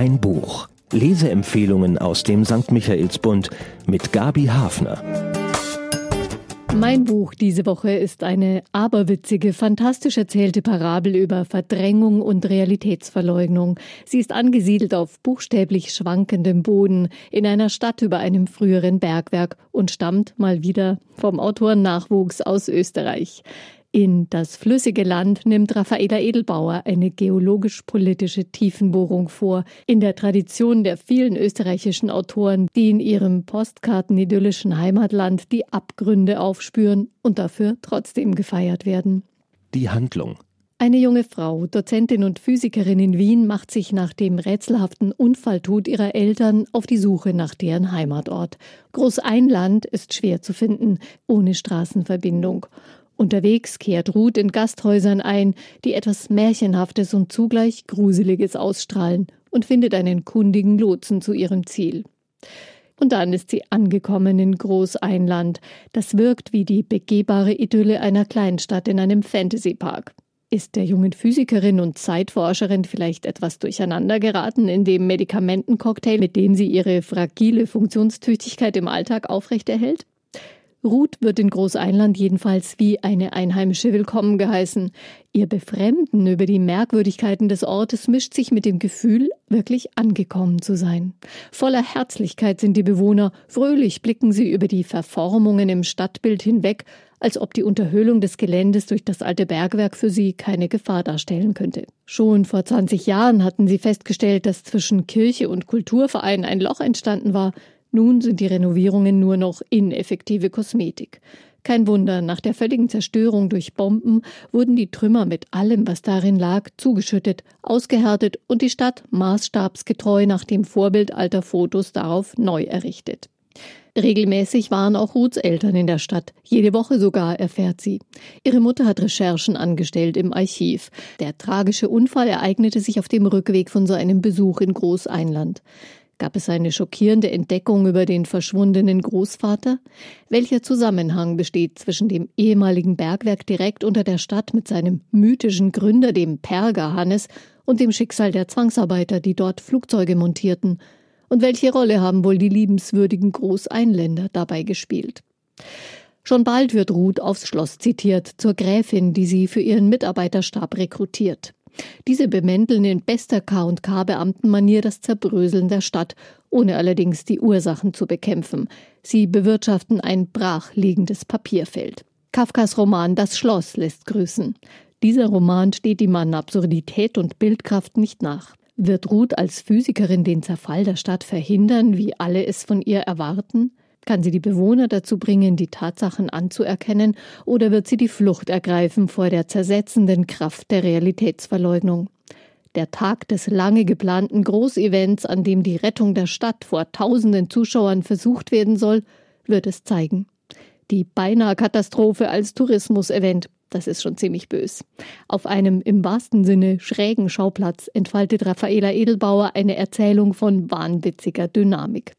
Ein Buch. Leseempfehlungen aus dem St. Michaelsbund mit Gabi Hafner. Mein Buch diese Woche ist eine aberwitzige, fantastisch erzählte Parabel über Verdrängung und Realitätsverleugnung. Sie ist angesiedelt auf buchstäblich schwankendem Boden in einer Stadt über einem früheren Bergwerk und stammt mal wieder vom Autorennachwuchs aus Österreich. In das flüssige Land nimmt Raffaela Edelbauer eine geologisch-politische Tiefenbohrung vor, in der Tradition der vielen österreichischen Autoren, die in ihrem postkartenidyllischen Heimatland die Abgründe aufspüren und dafür trotzdem gefeiert werden. Die Handlung. Eine junge Frau, Dozentin und Physikerin in Wien, macht sich nach dem rätselhaften Unfalltod ihrer Eltern auf die Suche nach deren Heimatort. Großeinland ist schwer zu finden, ohne Straßenverbindung. Unterwegs kehrt Ruth in Gasthäusern ein, die etwas Märchenhaftes und zugleich Gruseliges ausstrahlen und findet einen kundigen Lotsen zu ihrem Ziel. Und dann ist sie angekommen in Großeinland. Das wirkt wie die begehbare Idylle einer Kleinstadt in einem Fantasypark. Ist der jungen Physikerin und Zeitforscherin vielleicht etwas durcheinander geraten in dem Medikamentencocktail, mit dem sie ihre fragile Funktionstüchtigkeit im Alltag aufrechterhält? Ruth wird in Großeinland jedenfalls wie eine Einheimische willkommen geheißen. Ihr Befremden über die Merkwürdigkeiten des Ortes mischt sich mit dem Gefühl, wirklich angekommen zu sein. Voller Herzlichkeit sind die Bewohner, fröhlich blicken sie über die Verformungen im Stadtbild hinweg, als ob die Unterhöhlung des Geländes durch das alte Bergwerk für sie keine Gefahr darstellen könnte. Schon vor 20 Jahren hatten sie festgestellt, dass zwischen Kirche und Kulturverein ein Loch entstanden war, nun sind die Renovierungen nur noch ineffektive Kosmetik. Kein Wunder, nach der völligen Zerstörung durch Bomben wurden die Trümmer mit allem, was darin lag, zugeschüttet, ausgehärtet und die Stadt maßstabsgetreu nach dem Vorbild alter Fotos darauf neu errichtet. Regelmäßig waren auch Ruths Eltern in der Stadt, jede Woche sogar, erfährt sie. Ihre Mutter hat Recherchen angestellt im Archiv. Der tragische Unfall ereignete sich auf dem Rückweg von so einem Besuch in Großeinland. Gab es eine schockierende Entdeckung über den verschwundenen Großvater? Welcher Zusammenhang besteht zwischen dem ehemaligen Bergwerk direkt unter der Stadt mit seinem mythischen Gründer, dem Perger Hannes, und dem Schicksal der Zwangsarbeiter, die dort Flugzeuge montierten? Und welche Rolle haben wohl die liebenswürdigen Großeinländer dabei gespielt? Schon bald wird Ruth aufs Schloss zitiert, zur Gräfin, die sie für ihren Mitarbeiterstab rekrutiert. Diese bemänteln in bester K&K-Beamtenmanier das Zerbröseln der Stadt, ohne allerdings die Ursachen zu bekämpfen. Sie bewirtschaften ein brachliegendes Papierfeld. Kafkas Roman Das Schloss lässt grüßen. Dieser Roman steht ihm an Absurdität und Bildkraft nicht nach. Wird Ruth als Physikerin den Zerfall der Stadt verhindern, wie alle es von ihr erwarten? Kann sie die Bewohner dazu bringen, die Tatsachen anzuerkennen, oder wird sie die Flucht ergreifen vor der zersetzenden Kraft der Realitätsverleugnung? Der Tag des lange geplanten Großevents, an dem die Rettung der Stadt vor tausenden Zuschauern versucht werden soll, wird es zeigen. Die beinahe Katastrophe als Tourismus-Event, das ist schon ziemlich bös. Auf einem im wahrsten Sinne schrägen Schauplatz entfaltet Raffaela Edelbauer eine Erzählung von wahnwitziger Dynamik.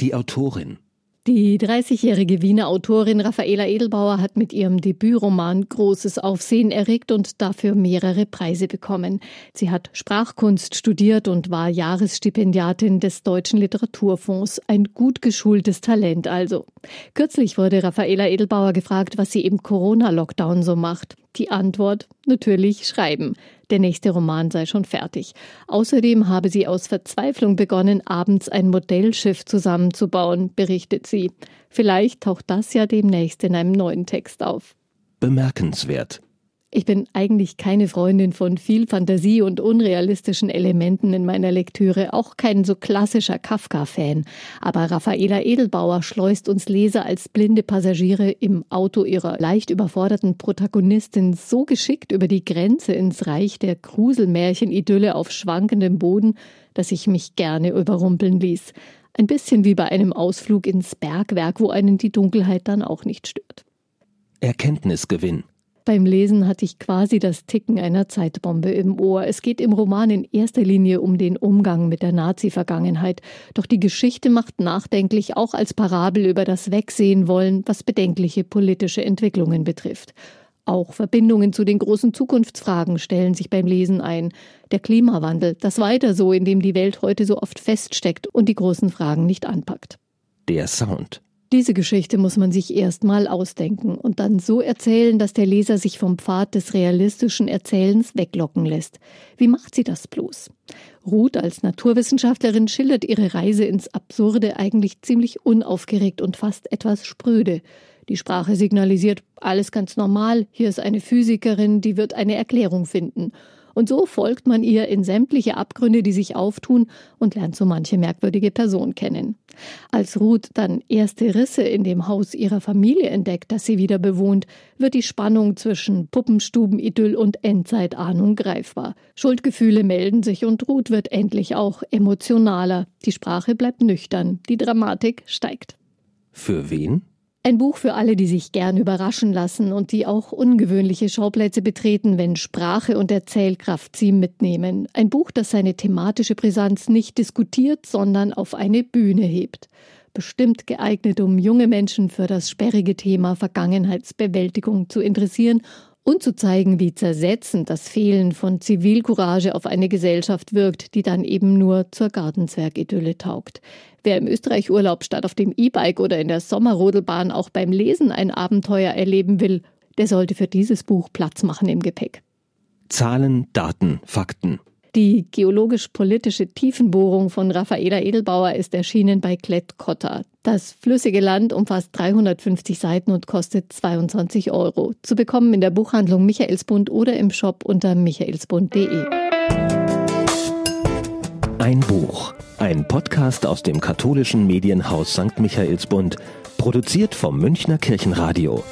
Die Autorin die 30-jährige Wiener Autorin Raffaela Edelbauer hat mit ihrem Debütroman großes Aufsehen erregt und dafür mehrere Preise bekommen. Sie hat Sprachkunst studiert und war Jahresstipendiatin des Deutschen Literaturfonds. Ein gut geschultes Talent also. Kürzlich wurde Raffaela Edelbauer gefragt, was sie im Corona-Lockdown so macht. Die Antwort natürlich schreiben. Der nächste Roman sei schon fertig. Außerdem habe sie aus Verzweiflung begonnen, abends ein Modellschiff zusammenzubauen, berichtet sie. Vielleicht taucht das ja demnächst in einem neuen Text auf. Bemerkenswert. Ich bin eigentlich keine Freundin von viel Fantasie und unrealistischen Elementen in meiner Lektüre, auch kein so klassischer Kafka-Fan. Aber Raffaela Edelbauer schleust uns Leser als blinde Passagiere im Auto ihrer leicht überforderten Protagonistin so geschickt über die Grenze ins Reich der Gruselmärchen-Idylle auf schwankendem Boden, dass ich mich gerne überrumpeln ließ. Ein bisschen wie bei einem Ausflug ins Bergwerk, wo einen die Dunkelheit dann auch nicht stört. Erkenntnisgewinn. Beim Lesen hatte ich quasi das Ticken einer Zeitbombe im Ohr. Es geht im Roman in erster Linie um den Umgang mit der Nazi-Vergangenheit. Doch die Geschichte macht nachdenklich auch als Parabel über das Wegsehen wollen, was bedenkliche politische Entwicklungen betrifft. Auch Verbindungen zu den großen Zukunftsfragen stellen sich beim Lesen ein. Der Klimawandel, das Weiter so, in dem die Welt heute so oft feststeckt und die großen Fragen nicht anpackt. Der Sound. Diese Geschichte muss man sich erstmal ausdenken und dann so erzählen, dass der Leser sich vom Pfad des realistischen Erzählens weglocken lässt. Wie macht sie das bloß? Ruth als Naturwissenschaftlerin schildert ihre Reise ins Absurde eigentlich ziemlich unaufgeregt und fast etwas spröde. Die Sprache signalisiert alles ganz normal, hier ist eine Physikerin, die wird eine Erklärung finden. Und so folgt man ihr in sämtliche Abgründe, die sich auftun und lernt so manche merkwürdige Person kennen. Als Ruth dann erste Risse in dem Haus ihrer Familie entdeckt, das sie wieder bewohnt, wird die Spannung zwischen Puppenstubenidyll und Endzeitahnung greifbar. Schuldgefühle melden sich und Ruth wird endlich auch emotionaler. Die Sprache bleibt nüchtern, die Dramatik steigt. Für wen? Ein Buch für alle, die sich gern überraschen lassen und die auch ungewöhnliche Schauplätze betreten, wenn Sprache und Erzählkraft sie mitnehmen. Ein Buch, das seine thematische Brisanz nicht diskutiert, sondern auf eine Bühne hebt. Bestimmt geeignet, um junge Menschen für das sperrige Thema Vergangenheitsbewältigung zu interessieren und zu zeigen, wie zersetzend das Fehlen von Zivilcourage auf eine Gesellschaft wirkt, die dann eben nur zur Gartenzwergidylle taugt. Wer im Österreich-Urlaub statt auf dem E-Bike oder in der Sommerrodelbahn auch beim Lesen ein Abenteuer erleben will, der sollte für dieses Buch Platz machen im Gepäck. Zahlen, Daten, Fakten. Die geologisch-politische Tiefenbohrung von Raffaela Edelbauer ist erschienen bei Klett-Cotta. Das flüssige Land umfasst 350 Seiten und kostet 22 Euro. Zu bekommen in der Buchhandlung Michaelsbund oder im Shop unter michaelsbund.de. Ein Buch. Ein Podcast aus dem katholischen Medienhaus St. Michaelsbund. Produziert vom Münchner Kirchenradio.